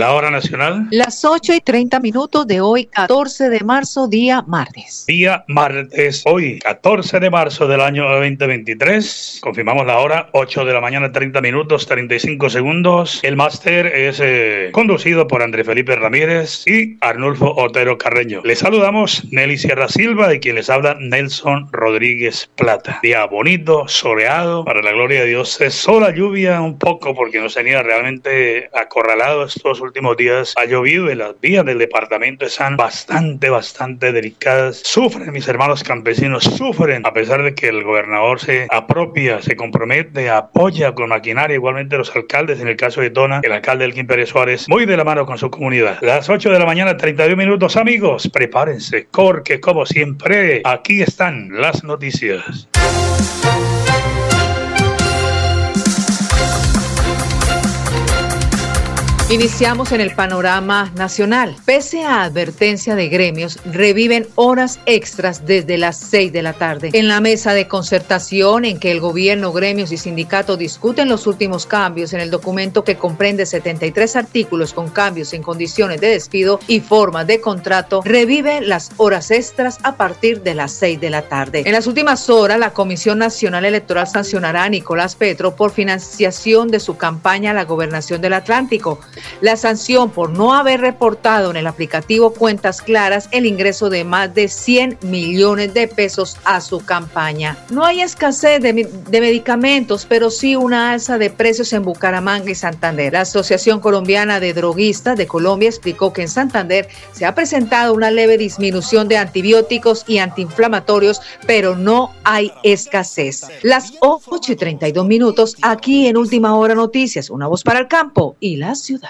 La hora nacional. Las 8 y 30 minutos de hoy, 14 de marzo, día martes. Día martes, hoy, 14 de marzo del año 2023. Confirmamos la hora, 8 de la mañana, 30 minutos, 35 segundos. El máster es eh, conducido por André Felipe Ramírez y Arnulfo Otero Carreño. Les saludamos Nelly Sierra Silva, de quien les habla Nelson Rodríguez Plata. Día bonito, soleado, para la gloria de Dios. Es sola lluvia un poco porque nos tenía realmente acorralado estos últimos días ha llovido y las vías del departamento están bastante, bastante delicadas. Sufren mis hermanos campesinos, sufren a pesar de que el gobernador se apropia, se compromete, apoya con maquinaria, igualmente los alcaldes, en el caso de Tona, el alcalde Elkin Pérez Suárez, muy de la mano con su comunidad. Las 8 de la mañana, 32 minutos, amigos, prepárense, porque como siempre, aquí están las noticias. Iniciamos en el panorama nacional. Pese a advertencia de gremios, reviven horas extras desde las 6 de la tarde. En la mesa de concertación en que el gobierno, gremios y sindicatos discuten los últimos cambios en el documento que comprende 73 artículos con cambios en condiciones de despido y formas de contrato, revive las horas extras a partir de las 6 de la tarde. En las últimas horas, la Comisión Nacional Electoral sancionará a Nicolás Petro por financiación de su campaña a la gobernación del Atlántico. La sanción por no haber reportado en el aplicativo Cuentas Claras el ingreso de más de 100 millones de pesos a su campaña. No hay escasez de, medicamentos, pero sí una alza de precios en Bucaramanga y Santander. La Asociación Colombiana de Droguistas de Colombia explicó que en Santander se ha presentado una leve disminución de antibióticos y antiinflamatorios, pero no hay escasez. Las 8 y 32 minutos aquí en Última Hora Noticias, una voz para el campo y la ciudad.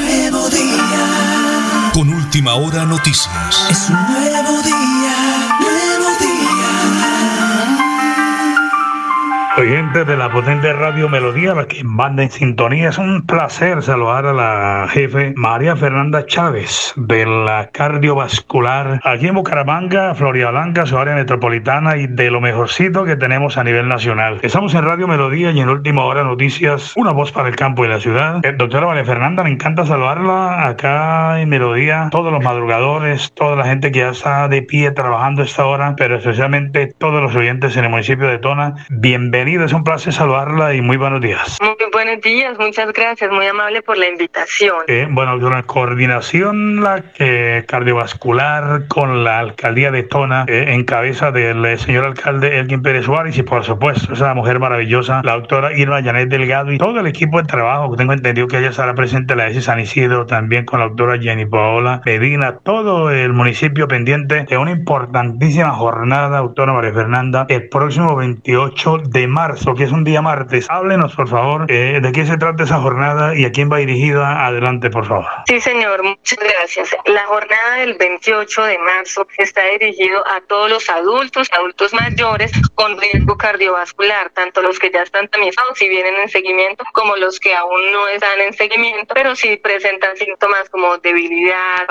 Con última hora noticias. Es un nuevo día. Oyentes de la potente radio Melodía, la que manda en sintonía, es un placer saludar a la jefe María Fernanda Chávez de la cardiovascular aquí en Bucaramanga, Florida Blanca, su área metropolitana y de lo mejorcito que tenemos a nivel nacional. Estamos en Radio Melodía y en Última Hora Noticias, una voz para el campo y la ciudad. Eh, doctora María Fernanda, me encanta saludarla acá en Melodía, todos los madrugadores, toda la gente que ya está de pie trabajando esta hora, pero especialmente todos los oyentes en el municipio de Tona. Bienvenidos es un placer saludarla y muy buenos días. Muy buenos días, muchas gracias, muy amable por la invitación. Eh, bueno, la coordinación la, eh, cardiovascular con la alcaldía de Tona eh, en cabeza del eh, señor alcalde Elgin Pérez Suárez y por supuesto esa mujer maravillosa, la doctora Irma Janet Delgado y todo el equipo de trabajo que tengo entendido que ella estará presente la S San Isidro también con la doctora Jenny Paola Medina, todo el municipio pendiente de una importantísima jornada, doctora María Fernanda, el próximo 28 de marzo, que es un día martes. Háblenos, por favor, eh, de qué se trata esa jornada y a quién va dirigida. Adelante, por favor. Sí, señor, muchas gracias. La jornada del 28 de marzo está dirigido a todos los adultos, adultos mayores con riesgo cardiovascular, tanto los que ya están tamizados y vienen en seguimiento, como los que aún no están en seguimiento, pero sí presentan síntomas como debilidad,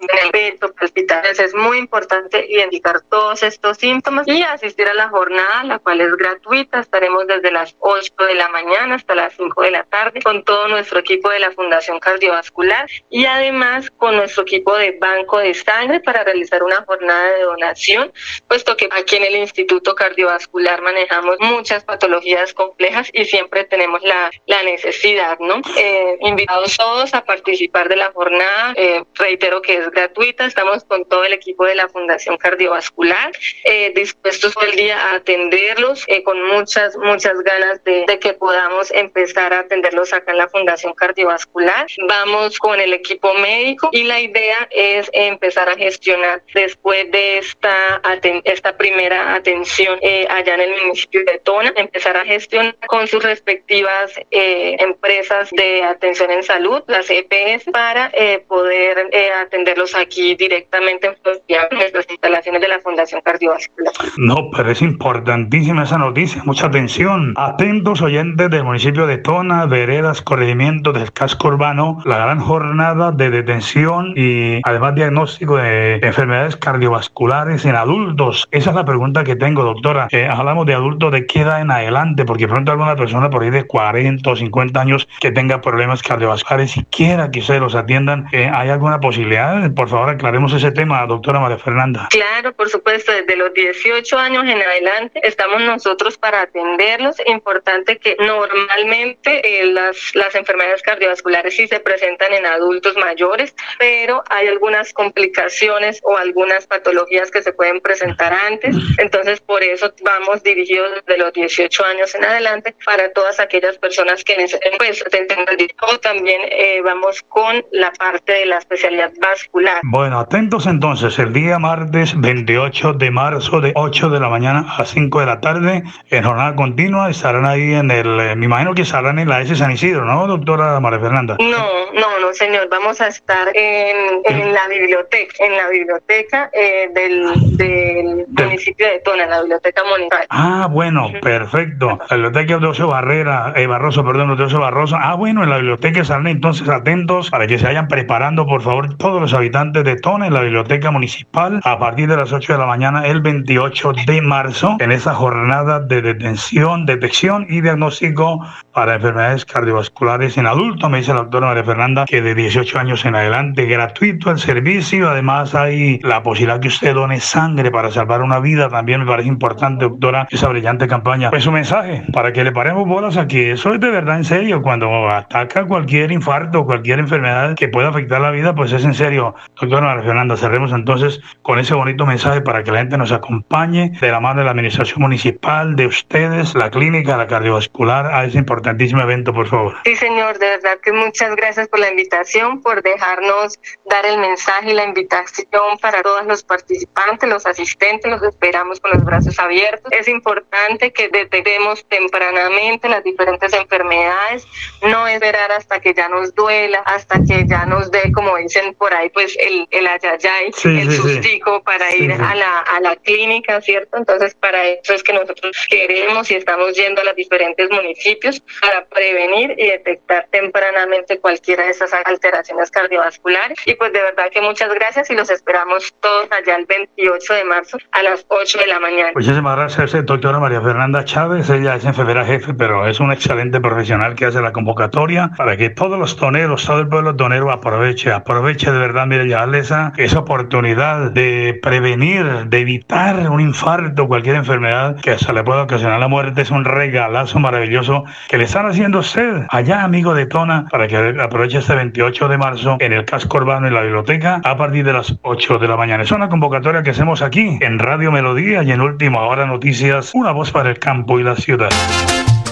en el pecho, palpitaciones. Es muy importante identificar todos estos síntomas y asistir a la jornada, la cual es gratuita. Estaremos desde las 8 de la mañana hasta las 5 de la tarde con todo nuestro equipo de la Fundación Cardiovascular y además con nuestro equipo de banco de sangre para realizar una jornada de donación, puesto que aquí en el Instituto Cardiovascular manejamos muchas patologías complejas y siempre tenemos la, la necesidad, ¿no? Eh, invitados todos a participar de la jornada. Eh, reitero que es gratuita, estamos con todo el equipo de la Fundación Cardiovascular, eh, dispuestos todo el día a atenderlos, eh, con muchas, muchas ganas de, que podamos empezar a atenderlos acá en la Fundación Cardiovascular. Vamos con el equipo médico y la idea es empezar a gestionar después de esta, esta primera atención eh, allá en el municipio de Tona, empezar a gestionar con sus respectivas empresas de atención en salud, las EPS, para poder eh, atender aquí directamente en nuestras instalaciones de la Fundación Cardiovascular. No, pero es importantísima esa noticia, mucha atención. Atentos oyentes del municipio de Tona, veredas, corregimientos del casco urbano, la gran jornada de detención y además diagnóstico de enfermedades cardiovasculares en adultos. Esa es la pregunta que tengo, doctora. Eh, hablamos de adultos de qué edad en adelante, porque pronto alguna persona por ahí de 40 o 50 años que tenga problemas cardiovasculares y quiera que ustedes los atiendan, eh, ¿hay alguna posibilidad? Por favor, aclaremos ese tema, doctora María Fernanda. Claro, por supuesto, desde los 18 años en adelante estamos nosotros para atenderlos. Importante que normalmente eh, las, las enfermedades cardiovasculares sí se presentan en adultos mayores, pero hay algunas complicaciones o algunas patologías que se pueden presentar antes. Entonces, por eso vamos dirigidos desde los 18 años en adelante para todas aquellas personas que necesiten, pues, también eh, vamos con la parte de la especialidad vascular bueno, atentos entonces, el día martes 28 de marzo de 8 de la mañana a 5 de la tarde, en jornada continua, estarán ahí en el, eh, me imagino que estarán en la S San Isidro, ¿no, doctora María Fernanda? No, no, no, señor, vamos a estar en, en la biblioteca, en la biblioteca eh, del, del municipio de Tona, la biblioteca municipal. Ah, bueno, perfecto. La biblioteca Eudosio Barrera, eh, Barroso, perdón, Eudosio Barroso. Ah, bueno, en la biblioteca estarán entonces atentos para que se vayan preparando, por favor, todos los habitantes de Tona en la Biblioteca Municipal a partir de las 8 de la mañana el 28 de marzo en esa jornada de detención, detección y diagnóstico para enfermedades cardiovasculares en adultos. Me dice la doctora María Fernanda que de 18 años en adelante, gratuito el servicio. Además hay la posibilidad que usted done sangre para salvar una vida. También me parece importante, doctora, esa brillante campaña. Pues su mensaje para que le paremos bolas aquí. Eso es de verdad en serio. Cuando ataca cualquier infarto, cualquier enfermedad que pueda afectar la vida, pues es en serio. Doctora Fernanda, cerremos entonces con ese bonito mensaje para que la gente nos acompañe de la mano de la administración municipal, de ustedes, la clínica, la cardiovascular, a ese importantísimo evento, por favor. Sí, señor, de verdad que muchas gracias por la invitación, por dejarnos dar el mensaje y la invitación para todos los participantes, los asistentes, los esperamos con los brazos abiertos. Es importante que detectemos tempranamente las diferentes enfermedades, no esperar hasta que ya nos duela, hasta que ya nos dé, como dicen por ahí, pues el, el ayayay, sí, el sí, sustico sí. para ir a, la, a la clínica, ¿cierto? Entonces, para eso es que nosotros queremos y estamos yendo a los diferentes municipios para prevenir y detectar tempranamente cualquiera de esas alteraciones cardiovasculares. Y pues de verdad que muchas gracias y los esperamos todos allá el 28 de marzo a las 8 de la mañana. Muchísimas gracias, doctora María Fernanda Chávez. Ella es enfermera jefe, pero es un excelente profesional que hace la convocatoria para que todos los toneros, todo el pueblo tonero aproveche, aproveche de verdad, ya esa, esa oportunidad de prevenir, de evitar un infarto, cualquier enfermedad que se le pueda ocasionar la muerte. Es un regalazo maravilloso que le están haciendo usted allá, amigo de Tona, para que aproveche este 28 de marzo en el casco urbano en la biblioteca a partir de las 8 de la mañana. Es una convocatoria que hacemos aquí en Radio Melodía y en Última Hora Noticias, una voz para el campo y la ciudad.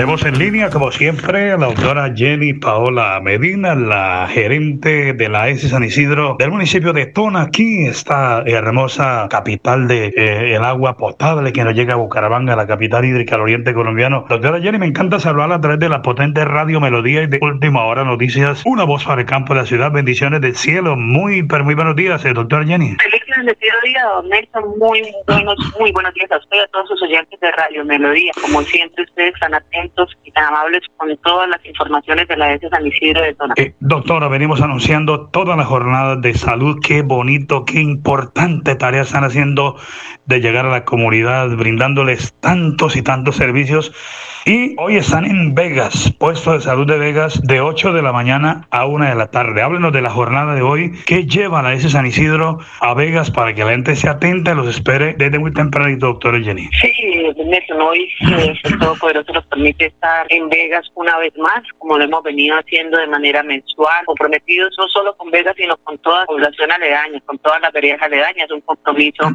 Tenemos en línea, como siempre, a la doctora Jenny Paola Medina, la gerente de la S San Isidro del municipio de Tona. Aquí está hermosa capital de eh, el agua potable que nos llega a Bucaramanga, la capital hídrica del oriente colombiano. Doctora Jenny, me encanta saludar a través de la potente radio Melodía y de Última Hora Noticias. Una voz para el campo de la ciudad. Bendiciones del cielo. Muy, pero muy buenos días, eh, doctora Jenny. Feliz día, don Nelson. Muy buenos, muy buenos días a usted y a todos sus oyentes de Radio Melodía. Como siempre, ustedes están atentos y tan amables con todas las informaciones de la San Isidro de Tona. Eh, doctora, venimos anunciando todas las jornadas de salud. Qué bonito, qué importante tarea están haciendo de llegar a la comunidad, brindándoles tantos y tantos servicios. Y hoy están en Vegas, puesto de salud de Vegas, de 8 de la mañana a 1 de la tarde. Háblenos de la jornada de hoy. ¿Qué lleva la S San Isidro a Vegas para que la gente se atenta y los espere desde muy temprano, doctora Jenny? Sí, Nelson, hoy eh, el nos permite estar en Vegas una vez más, como lo hemos venido haciendo de manera mensual, comprometidos no solo con Vegas, sino con toda la población aledaña, con todas las veredas aledañas, un compromiso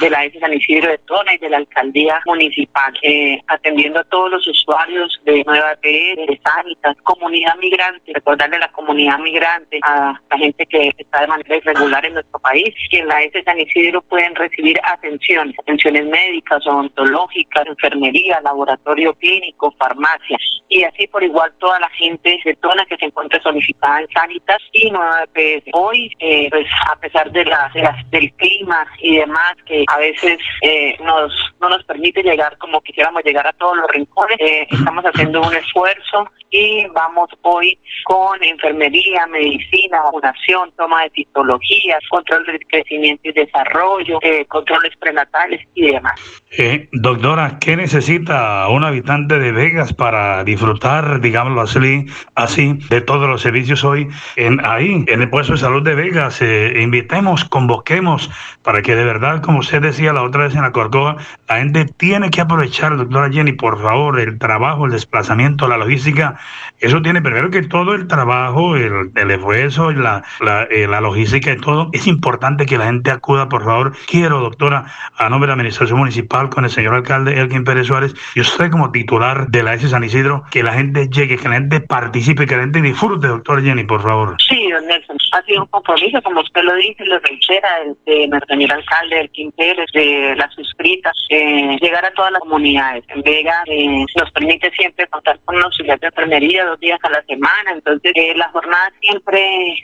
de la S San Isidro de Tona y de la alcaldía municipal, eh, atendiendo a todos los usuarios de Nueva T, de Sanitas, comunidad migrante, recordarle a la comunidad migrante, a la gente que está de manera irregular en nuestro país, que en la S San Isidro pueden recibir atenciones, atenciones médicas, odontológicas, enfermería, laboratorio clínico, farmacia, y así por igual toda la gente de Tona que se encuentra solicitada en Sanitas y Nueva EPS. Hoy, eh, pues a pesar de las, de del clima y demás, que a veces eh, nos no nos permite llegar como quisiéramos llegar a todos los rincones, eh, estamos haciendo un esfuerzo y vamos hoy con enfermería, medicina, vacunación, toma de citologías, control del crecimiento y desarrollo, eh, controles prenatales y demás. Eh, doctora, ¿qué necesita un habitante de Vegas para disfrutar, digámoslo así, así de todos los servicios hoy en ahí, en el puesto de salud de Vegas? Eh, invitemos, convoquemos para que de verdad, como usted decía la otra vez en la Corcova, la gente tiene que aprovechar, doctora Jenny, por favor, el trabajo, el desplazamiento, la logística. Eso tiene primero que todo el trabajo, el, esfuerzo, la, eh, la logística y todo. Es importante que la gente acuda, por favor. Quiero, doctora, a nombre de la Administración Municipal, con el señor alcalde Elkin Pérez Suárez y usted como titular de la S San Isidro, que la gente llegue, que la gente participe, que la gente disfrute, doctor Jenny, por favor. Sí, don Nelson, ha sido un compromiso, como usted lo dice, lo reitera, de alcalde Elkin Pérez, de las suscritas, eh, llegar a todas las comunidades. En Vega eh, nos permite siempre contar con un auxiliar de enfermería dos días a la semana, entonces eh, las jornadas siempre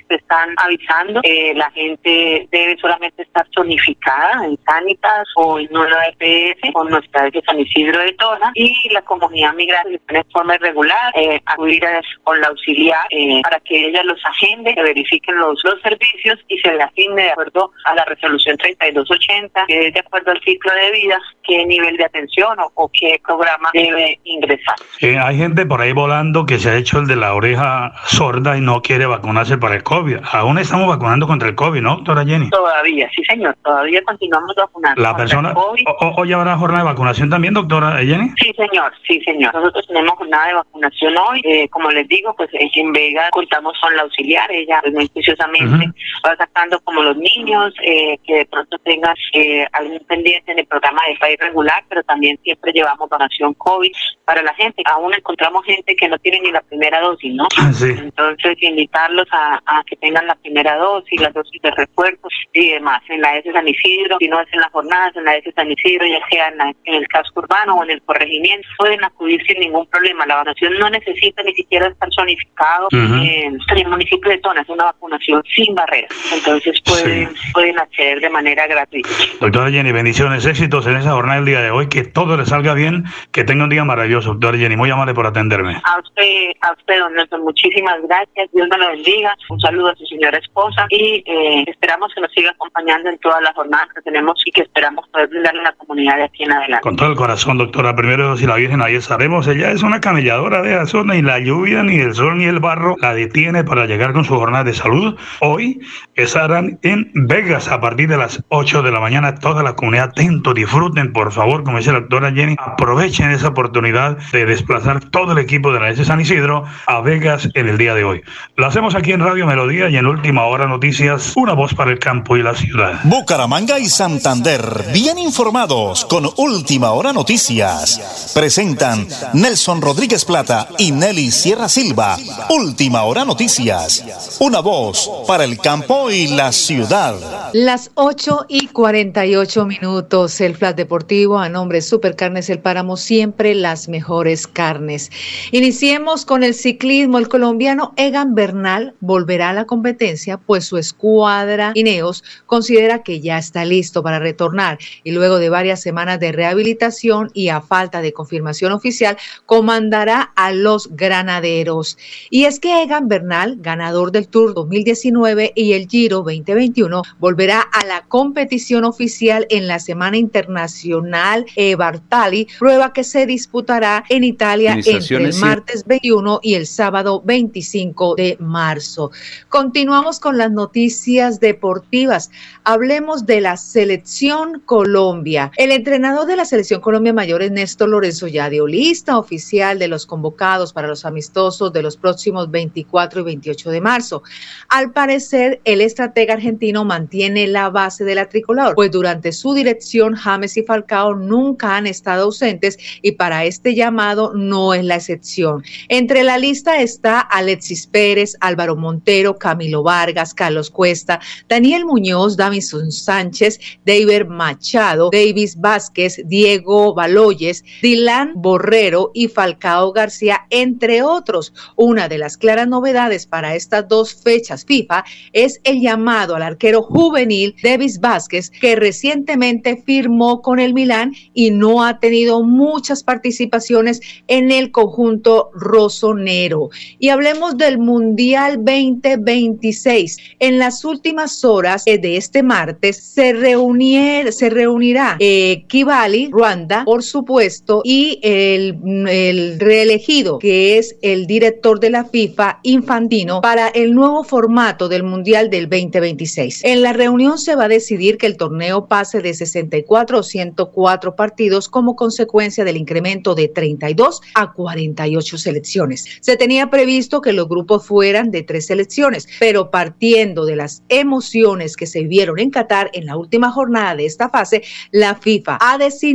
se están avisando, eh, la gente debe solamente estar zonificada en Sanitas o en una EPS o nuestra de San Isidro de Tona y la comunidad migrante de forma irregular eh, acudir a- con la auxiliar eh, para que ella los agende, que verifiquen los, los servicios y se le asigne de acuerdo a la resolución 3280, que es de acuerdo al ciclo de vida, qué nivel de atención o, o qué programa debe ingresar. Eh, hay gente por ahí volando que se ha hecho el de la oreja sorda y no quiere vacunarse para el COVID. Aún estamos vacunando contra el COVID, ¿no, doctora Jenny? Todavía, sí señor, todavía continuamos vacunando. La contra el persona... COVID. o- o- ¿Hoy habrá jornada de vacunación también, doctora Jenny? Sí, señor, sí, señor. Nosotros tenemos jornada de vacunación hoy. Eh, como les digo, pues en Vega contamos con la auxiliar. Ella, pues, muy juiciosamente, va sacando como los niños eh, que de pronto tengan eh, algún pendiente en el programa de país regular, pero también siempre llevamos vacunación COVID para la gente. Aún encontramos gente que no tiene ni la primera dosis, ¿no? Sí. Entonces, invitarlos a, a que tengan la primera dosis, las dosis de refuerzo y demás. En la S San Isidro, si no es en las jornadas, en la S San Isidro, ya sea en, la- en el casco urbano o en el corregimiento, pueden acudir sin ningún problema. La vacunación no necesita ni siquiera estar zonificado. En, en el municipio de Tona es una vacunación sin barreras. Entonces, pueden, pueden acceder de manera gratuita. Doctora Jenny, bendiciones, éxitos en esa jornada del día de hoy, que todo le salga bien, que tenga un día maravilloso, doctora Jenny, muy amable por atenderme. A usted, a usted, don Nelson, muchísimas gracias. Dios me lo bendiga. Un saludo a su señora esposa y eh, esperamos que nos siga acompañando en todas las jornadas que tenemos y que esperamos poder brindarle a la comunidad de aquí en adelante. Con todo el corazón, doctora, primero si la Virgen ahí estaremos, ella es una camelladora de la zona y la lluvia, ni el sol, ni el barro la detiene para llegar con su jornada de salud. Hoy estarán en Vegas a partir de las 8 de la mañana, toda la comunidad atento, disfruten, por favor, como dice la doctora Jenny, aprovechen esa oportunidad de desplazar todo el equipo de la S San Isidro a Vegas en el día de hoy. Lo hacemos aquí en Radio Melodía y en Última Hora Noticias, una voz para el campo y la ciudad. Bucaramanga y Santander, bien informados con Última Hora Noticias. Presentan Nelson Rodríguez Plata y Nelly Sierra Silva. Última Hora Noticias. Una voz para el campo y la ciudad. Las 8 y 48 minutos, el Flash Deportivo a nombre Supercarnes El Páramo, siempre las mejores carnes. Iniciemos con el ciclismo. El colombiano Egan Bernal volverá a la competencia, pues su escuadra Ineos considera que ya está listo para retornar y luego de varias semanas de rehabilitación y a falta de confirmación oficial, comandará a los granaderos. Y es que Egan Bernal, ganador del Tour 2019 y el Giro 2021, volverá a la competición oficial en la Semana Internacional eh, Bartali, prueba que se disputará en Italia entre el martes 21 y el sábado 25 de marzo. Continuamos con las noticias deportivas. Hablemos de la selección Colombia. El entrenador de la selección Colombia Mayores, Néstor Lorenzo, ya dio lista oficial de los convocados para los amistosos de los próximos 24 y 28 de marzo. Al parecer, el estratega argentino mantiene la base de la tricolor, pues durante su dirección James y Falcao nunca han estado ausentes y para este llamado no es la excepción. Entre la lista está Alexis Pérez, Álvaro Montero, Camilo Vargas, Carlos Cuesta, Daniel Muñoz, Davison Sánchez, David Machado, Davis Vázquez, Diego Baloyes, Dylan Borrero y Falcao García, entre otros. Una de las claras novedades para estas dos fechas FIFA es el llamado al arquero juvenil Davis Vázquez, que recientemente firmó con el Milán y no ha tenido muchas participaciones en el conjunto rosonero. Y hablemos del Mundial 2026. En las últimas horas de este martes se, reunier, se reunirá eh, Ruanda, por supuesto, y el, el reelegido, que es el director de la FIFA, Infantino, para el nuevo formato del Mundial del 2026. En la reunión se va a decidir que el torneo pase de 64 o 104 partidos como consecuencia del incremento de 32 a 48 selecciones. Se tenía previsto que los grupos fueran de tres selecciones, pero partiendo de las emociones que se vieron en Qatar en la última jornada de esta fase, la FIFA ha decidido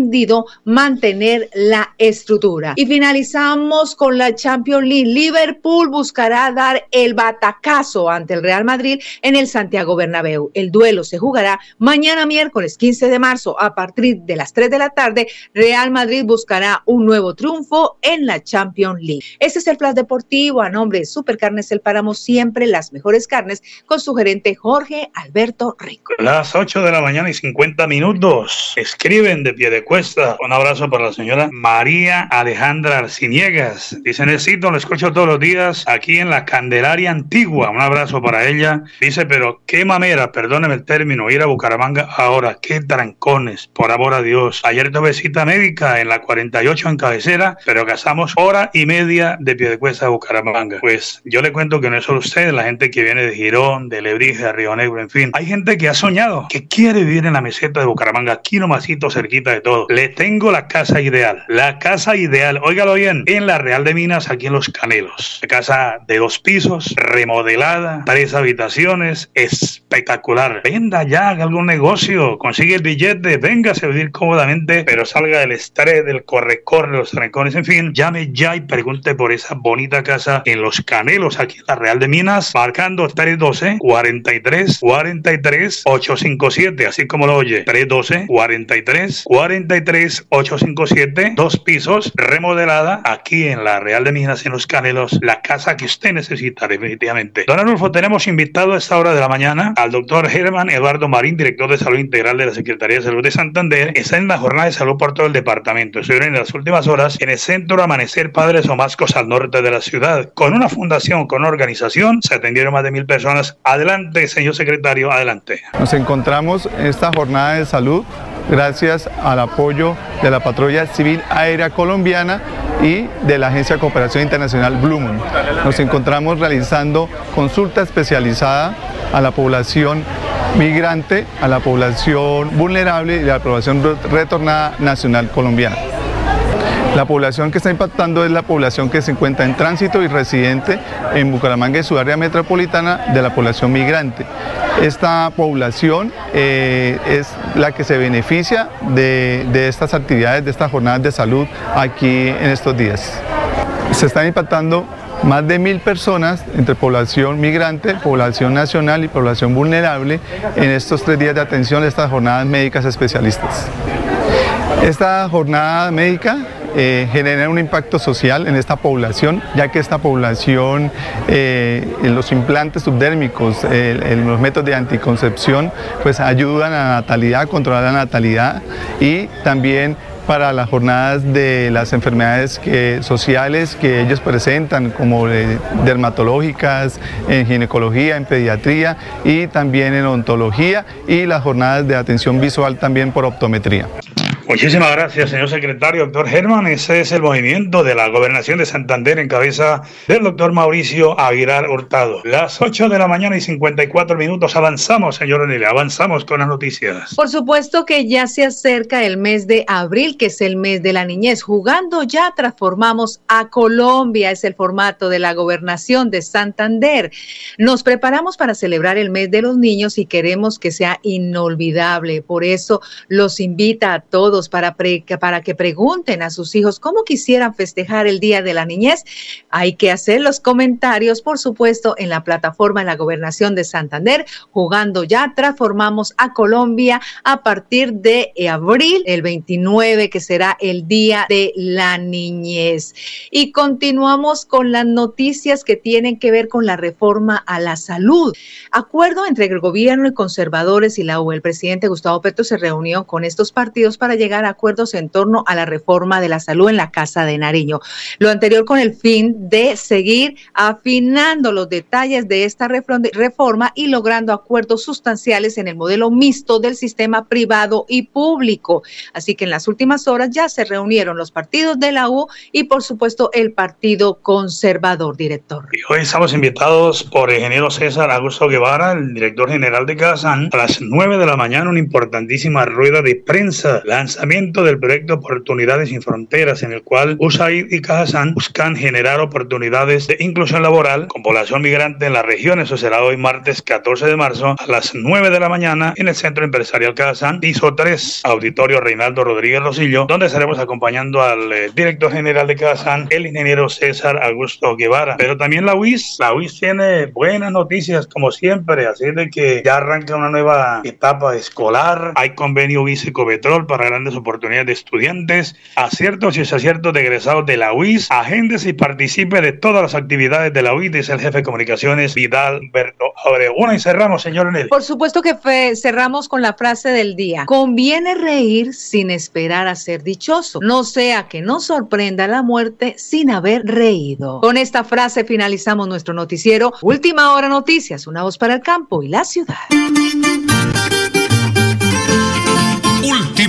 mantener la estructura. Y finalizamos con la Champions League. Liverpool buscará dar el batacazo ante el Real Madrid en el Santiago Bernabéu. El duelo se jugará mañana miércoles 15 de marzo a partir de las 3 de la tarde. Real Madrid buscará un nuevo triunfo en la Champions League. Este es el Flash Deportivo a nombre de Supercarnes El Páramo, siempre las mejores carnes, con su gerente Jorge Alberto Rico. Las 8 de la mañana y 50 minutos. Escriben de pie de cuesta. Un abrazo para la señora María Alejandra Arciniegas. Dice, necesito, lo escucho todos los días aquí en la Candelaria Antigua. Un abrazo para ella. Dice, pero qué mamera, perdóneme el término, ir a Bucaramanga ahora. Qué trancones, por amor a Dios. Ayer tuve cita médica en la 48 en cabecera, pero gastamos hora y media de pie de cuesta a Bucaramanga. Pues yo le cuento que no es solo usted, la gente que viene de Girón, de Lebrija, de Río Negro, en fin. Hay gente que ha soñado, que quiere vivir en la meseta de Bucaramanga, aquí nomasito, cerquita de todo. Le tengo la casa ideal. La casa ideal, óigalo bien, en la Real de Minas, aquí en Los Canelos. Casa de dos pisos, remodelada, tres habitaciones, espectacular. Venda ya, haga algún negocio, consigue el billete, venga a vivir cómodamente, pero salga del estrés, del corre-corre, los trancones, en fin. Llame ya y pregunte por esa bonita casa en Los Canelos, aquí en la Real de Minas, marcando 312 43 43 857, así como lo oye, 312 43 43 857, dos pisos, remodelada aquí en la Real de Minas, en Los Canelos, la casa que usted necesita definitivamente. Don Arnulfo, tenemos invitado a esta hora de la mañana al doctor Germán Eduardo Marín, director de Salud Integral de la Secretaría de Salud de Santander. Está en la jornada de salud por todo el departamento. Estuvieron en las últimas horas en el Centro Amanecer Padres Omascos al norte de la ciudad. Con una fundación, con una organización, se atendieron más de mil personas. Adelante, señor secretario, adelante. Nos encontramos en esta jornada de salud gracias al apoyo de la Patrulla Civil Aérea Colombiana y de la Agencia de Cooperación Internacional Blue Moon. Nos encontramos realizando consulta especializada a la población migrante, a la población vulnerable y a la población retornada nacional colombiana. La población que está impactando es la población que se encuentra en tránsito y residente en Bucaramanga y su área metropolitana de la población migrante. Esta población eh, es la que se beneficia de, de estas actividades, de estas jornadas de salud aquí en estos días. Se están impactando más de mil personas entre población migrante, población nacional y población vulnerable en estos tres días de atención de estas jornadas médicas especialistas. Esta jornada médica eh, genera un impacto social en esta población, ya que esta población, eh, los implantes subdérmicos, los métodos de anticoncepción, pues ayudan a la natalidad, a controlar la natalidad y también para las jornadas de las enfermedades sociales que ellos presentan, como dermatológicas, en ginecología, en pediatría y también en ontología y las jornadas de atención visual también por optometría. Muchísimas gracias, señor secretario, doctor Germán. Ese es el movimiento de la gobernación de Santander en cabeza del doctor Mauricio Aguilar Hurtado. Las 8 de la mañana y 54 minutos. Avanzamos, señor O'Neill, avanzamos con las noticias. Por supuesto que ya se acerca el mes de abril, que es el mes de la niñez. Jugando ya transformamos a Colombia, es el formato de la gobernación de Santander. Nos preparamos para celebrar el mes de los niños y queremos que sea inolvidable. Por eso los invita a todos para, para que pregunten a sus hijos cómo quisieran festejar el Día de la Niñez. Hay que hacer los comentarios, por supuesto, en la plataforma de la Gobernación de Santander. Jugando ya, transformamos a Colombia a partir de abril, el 29, que será el Día de la Niñez. Y continuamos con las noticias que tienen que ver con la reforma a la salud. Acuerdo entre el gobierno y conservadores y la U. El presidente Gustavo Petro se reunió con estos partidos para llegar acuerdos en torno a la reforma de la salud en la Casa de Nariño. Lo anterior con el fin de seguir afinando los detalles de esta reforma y logrando acuerdos sustanciales en el modelo mixto del sistema privado y público. Así que en las últimas horas ya se reunieron los partidos de la U y por supuesto el Partido Conservador, director. Hoy estamos invitados por el ingeniero César Augusto Guevara, el director general de CASAN, a las nueve de la mañana una importantísima rueda de prensa. Lanza lanzamiento del proyecto Oportunidades sin Fronteras, en el cual USAID y Cajazán buscan generar oportunidades de inclusión laboral con población migrante en la región. Eso será hoy martes 14 de marzo a las 9 de la mañana en el Centro Empresarial Cajazán, piso 3, Auditorio Reinaldo Rodríguez Rosillo, donde estaremos acompañando al eh, director general de Cajazán, el ingeniero César Augusto Guevara. Pero también la UIS, la UIS tiene buenas noticias como siempre, así de que ya arranca una nueva etapa escolar, hay convenio UIS Ecopetrol para grandes oportunidades de estudiantes, aciertos y desaciertos de egresados de la UIS, agentes y participe de todas las actividades de la UIS, dice el jefe de comunicaciones Vidal Berto Una y cerramos, señor Nelly. Por supuesto que cerramos con la frase del día. Conviene reír sin esperar a ser dichoso, no sea que nos sorprenda la muerte sin haber reído. Con esta frase finalizamos nuestro noticiero. Última hora noticias, una voz para el campo y la ciudad.